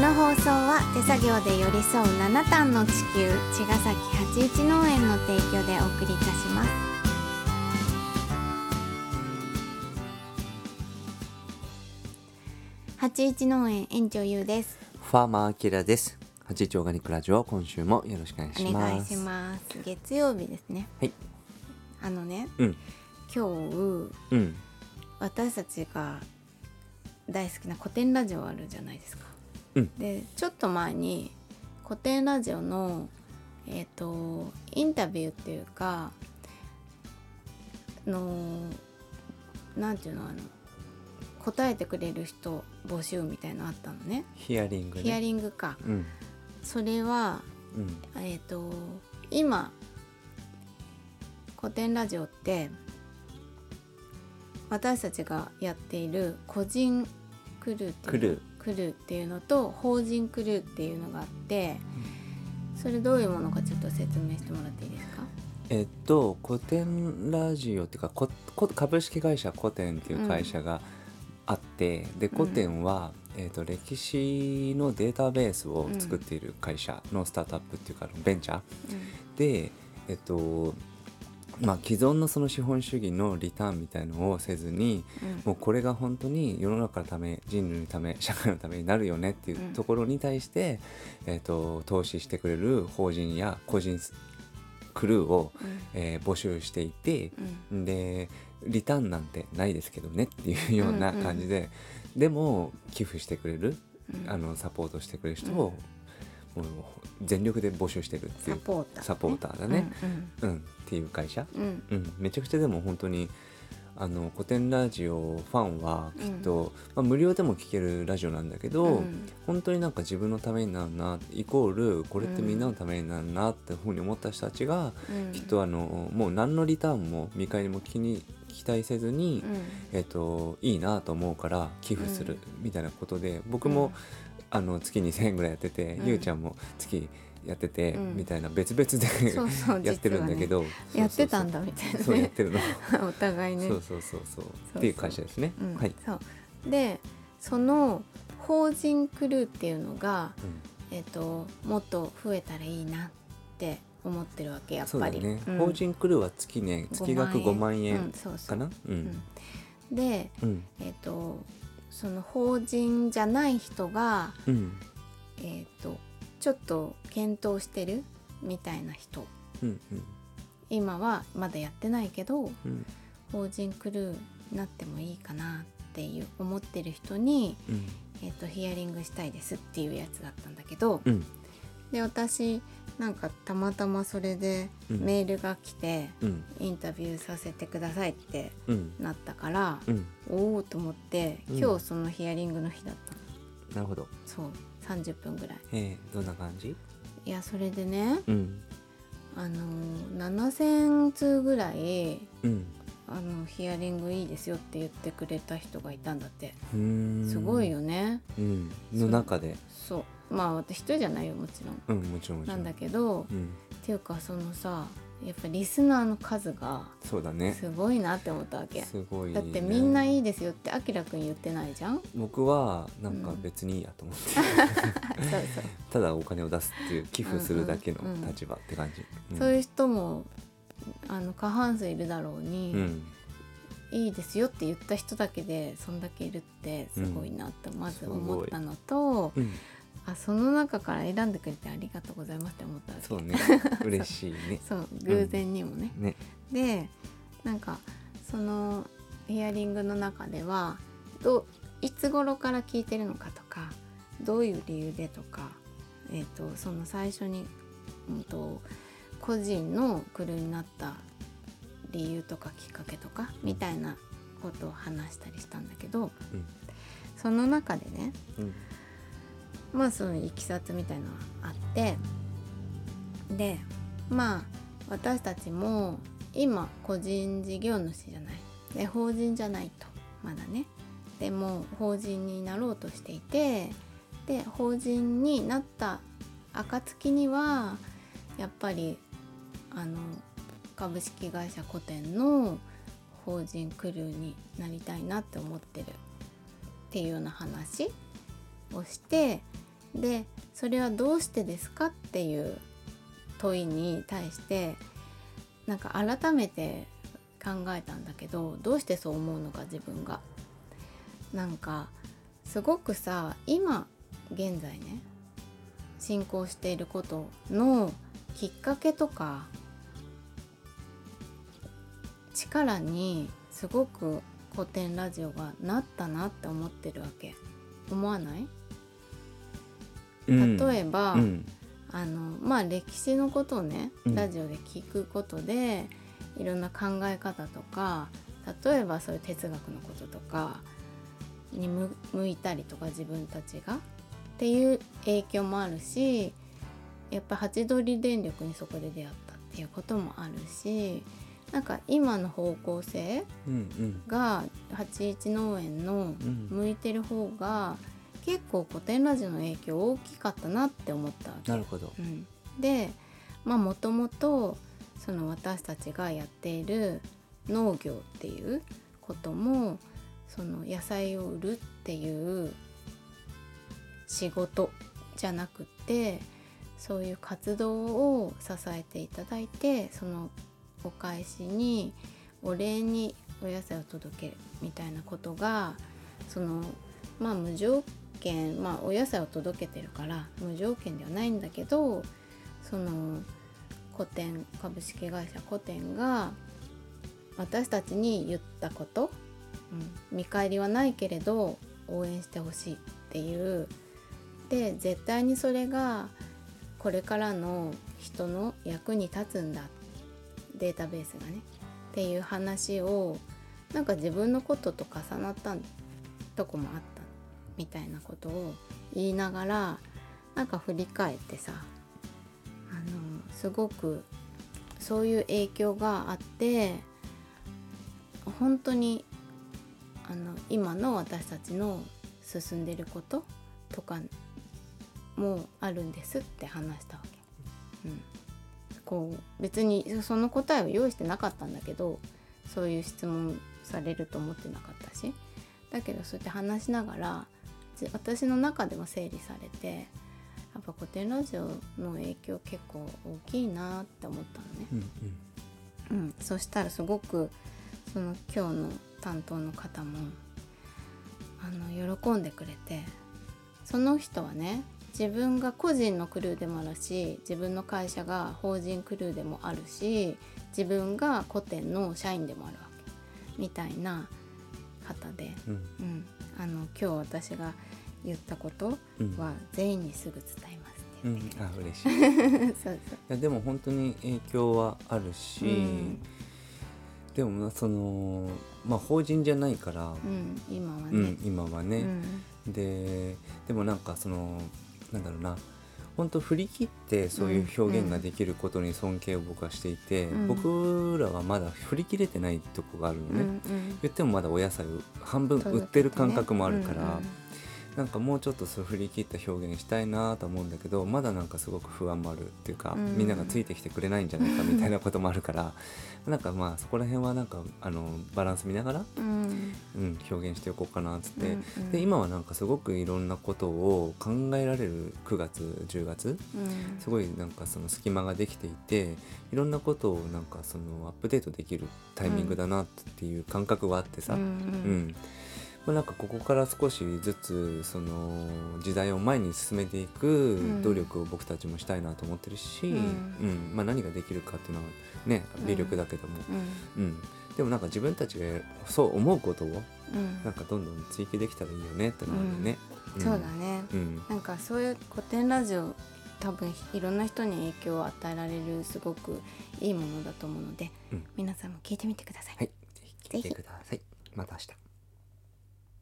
の放送は手作業で寄り添う七段の地球茅ヶ崎八一農園の提供でお送りいたします八一農園園長ゆうですファーマーアキラです。八一オーガニックラジオ今週もよろしくお願いします。お願いします月曜日ですねはい。あのねうん今日うん私たちが大好きな古典ラジオあるじゃないですか。うんでちょっと前に古典ラジオのえっ、とインタビューっていうかのなんていうのあの答えてくれる人募集みたいのあったのね。ヒアリングね。ヒアリングか。うんそれはうんえっ、と今古典ラジオって私たちがやっている個人クルーっていうクルーっていうのと法人クルーっていうのがあってそれどういうものかちょっと説明してもらっていいですか？えっと古典ラジオっていうかここ株式会社古典っていう会社があって、で古典は、えっと歴史のデータベースを作っている会社のスタートアップっていうかベンチャー。でえっとまあ既存のその資本主義のリターンみたいのをせずにうん。もうこれが本当に世の中のため人類のため社会のためになるよねっていうところに対して、えー、と投資してくれる法人や個人クルーを、えー募集していて、うん。でリターンなんてないですけどねっていうような感じで、でも寄付してくれる、うん。あのサポートしてくれる人を、全力で募集してるっていサうポーター、サポーターだね、うんうん。っていう会社。うん。うん。うん、めちゃくちゃでも本当にあの古典ラジオファンはきっと、まあ、無料でも聴けるラジオなんだけど、うん。本当になんか自分のためになるなイコールこれってみんなのためになるなってふうに思った人たちが、うん。きっとあのもう何のリターンも見返りも気に期待せずに、うんえっといいなと思うから寄付するみたいなことで僕も、あの月2,000円ぐらいやってて、うん。ゆうちゃんも月やってて、うん。みたいな別々でそうそう やってるんだけど、やってたんだだみたいなそうやっねてるの。お互いね。そうそうそうそう。そうっていう会社ですね。うんはい。そう。でその法人クルーっていうのが、えっともっと増えたらいいなって思ってるわけやっぱり。そうだね、うん。法人クルーは月ね月額5万うん円そうそうかな。う。うん。ん。で、うん。えっとその法人じゃない人が、うん。えっとちょっと検討してるみたいな人。うん今はまだやってないけどうん。法人クルーになってもいいかなっていう思ってる人に、うん。えっとヒアリングしたいですっていうやつだったんだけど、うんで私なんかたまたまそれでうん。メールが来て、うん。インタビューさせてくださいってうん。なったから、うん。おおと思ってうん。今日そのヒアリングの日だったの。なるほど。そう30分ぐらい。えー、どんな感じ？いやそれでねうん。あの7,000通ぐらいうん。あのヒアリングいいですよって言ってくれた人がいたんだって。すごい。よね。うん。の中で、そうまあ私一人じゃないよもちろん。うんもちろんもちろん。なんだけど、うん。っていうかそのさやっぱリスナーの数がそうだね。すごいなって思ったわけ、すごい、ね。だってみんないいですよってあきらくん言ってないじゃん。そう僕はなんか別にいいやと思って、そう、ただお金を出すっていう寄付するだけの立場って感じ。うん。そういう人もあの過半数いるだろうに、うん。いいですよって言った人だけでそんだけいるってすごいなってまず思ったのと、うんあその中から選んでくれてありがとうございますって思ったそうね。嬉しいね。そう。偶然にもね、ね。でなんかそのヒアリングの中ではどういつ頃から聞いてるのかとかどういう理由でとか、えー、とその最初に、うん、と個人のクルーになった理由とかきっかけとかみたいなことを話したりしたんだけどうん。その中でねうんまあそのいきさつみたいのはあってでまあ私たちも今個人事業主じゃない。で法人じゃないとまだね。でも法人になろうとしていてで法人になった暁にはやっぱりあの株式会社古典の法人クルーになりたいなって思ってるっていうような話をしてでそれはどうしてですかっていう問いに対してなんか改めて考えたんだけどどうしてそう思うのか自分が。なんかすごくさ今現在ね進行していることのきっかけとか力にすごく古典ラジオがなったなって思ってるわけ思わない？例えば、うん。あのまあ歴史のことをねうん。ラジオで聞くことで、いろんな考え方とか例えばそういう哲学のこととかに向向いたりとか自分たちがっていう影響もあるしやっぱハチドリ電力にそこで出会ったっていうこともあるしなんか今の方向性うんうん。が81農園のうん。向いてる方が結構古典ラジオの影響大きかったなって思ったわけ。なるほど。うん、でまあもともとその私たちがやっている農業っていうこともその野菜を売るっていう仕事じゃなくてそういう活動を支えていただいてそのお返しにお礼にお野菜を届けるみたいなことがそのまあ無条件まあお野菜を届けてるから無条件ではないんだけどその古典株式会社古典が私たちに言ったこと、うん、見返りはないけれど応援してほしいっていう。で絶対にそれがこれからの人の役に立つんだ。データベースがね。っていう話をなんか自分のことと重なったとこもあったみたいなことを言いながらなんか振り返ってさあのすごくそういう影響があって本当にあの今の私たちの進んでることとかもあるんですって話したわけ。うん、こう別にその答えを用意してなかったんだけどそういう質問されると思ってなかったしだけどそうやって話しながら私の中でも整理されてやっぱ古典ラジオの影響結構大きいなって思ったのね。うん。うん、そしたらすごくその今日の担当の方もあの喜んでくれてその人はね自分が個人のクルーでもあるし自分の会社が法人クルーでもあるし自分が古典の社員でもあるわけ。みたいな方で、うん。うん、あの今日私が言ったことうん。は全員にすぐ伝えますうん言ってくれあ嬉しい。いて、そう。やでも本当に影響はあるし、うん。でもまあそのまあ法人じゃないから、そう、うん、今はね、うん、今はね、うん。ででもなんかそのなんだろうな本当振り切ってそういう表現ができることに尊敬を僕はしていて、うん。僕らはまだ振り切れてないとこがあるのね、うんうん。言ってもまだお野菜を半分売ってる感覚もあるから、なんかもうちょっとそう振り切った表現したいなと思うんだけどまだなんかすごく不安もあるっていうか、うん。みんながついてきてくれないんじゃないかみたいなこともあるからなんかまあそこら辺はなんかあのバランス見ながら、うん。うん、表現していこうかなっつって、うんうん。で今はなんかすごくいろんなことを考えられる9月10月うん。すごいなんかその隙間ができていていろんなことをなんかそのアップデートできるタイミングだなっていう感覚があってさ、うん。うんまあ、なんかここから少しずつその時代を前に進めていく努力を僕たちもしたいなと思ってるし、うん。うん。まあ、何ができるかっていうのはね微力だけども、うん。うん。でもなんか自分たちがそう思うことをうん。なんかどんどん追求できたらいいよねってのはあるね。ん。そうだね。うん。なんかそういう古典ラジオ多分いろんな人に影響を与えられるすごくいいものだと思うので、うん。皆さんも聞いてみてください。はい、ぜひ聞いてください。また明日。